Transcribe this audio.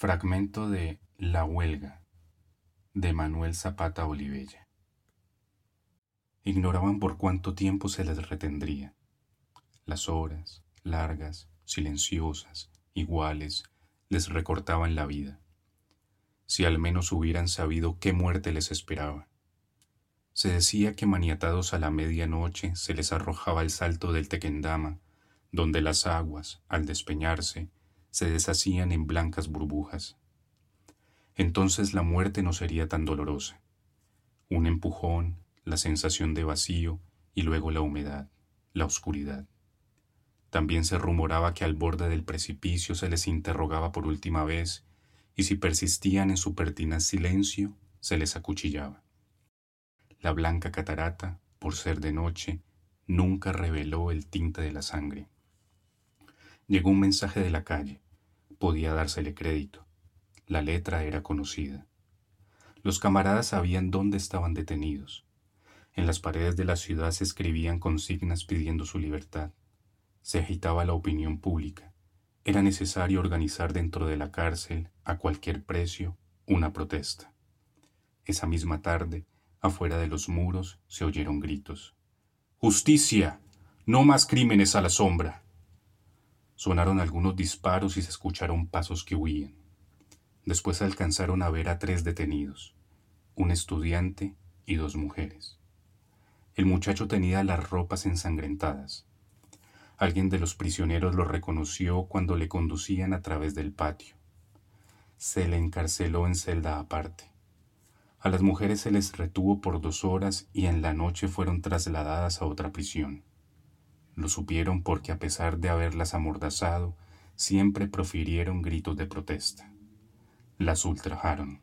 Fragmento de La huelga de Manuel Zapata Olivella. Ignoraban por cuánto tiempo se les retendría. Las horas, largas, silenciosas, iguales, les recortaban la vida. Si al menos hubieran sabido qué muerte les esperaba. Se decía que maniatados a la medianoche se les arrojaba el salto del Tequendama, donde las aguas, al despeñarse, se deshacían en blancas burbujas. Entonces la muerte no sería tan dolorosa. Un empujón, la sensación de vacío y luego la humedad, la oscuridad. También se rumoraba que al borde del precipicio se les interrogaba por última vez y si persistían en su pertinaz silencio, se les acuchillaba. La blanca catarata, por ser de noche, nunca reveló el tinte de la sangre. Llegó un mensaje de la calle. Podía dársele crédito. La letra era conocida. Los camaradas sabían dónde estaban detenidos. En las paredes de la ciudad se escribían consignas pidiendo su libertad. Se agitaba la opinión pública. Era necesario organizar dentro de la cárcel, a cualquier precio, una protesta. Esa misma tarde, afuera de los muros, se oyeron gritos. Justicia. No más crímenes a la sombra. Sonaron algunos disparos y se escucharon pasos que huían. Después alcanzaron a ver a tres detenidos, un estudiante y dos mujeres. El muchacho tenía las ropas ensangrentadas. Alguien de los prisioneros lo reconoció cuando le conducían a través del patio. Se le encarceló en celda aparte. A las mujeres se les retuvo por dos horas y en la noche fueron trasladadas a otra prisión. Lo supieron porque a pesar de haberlas amordazado, siempre profirieron gritos de protesta. Las ultrajaron.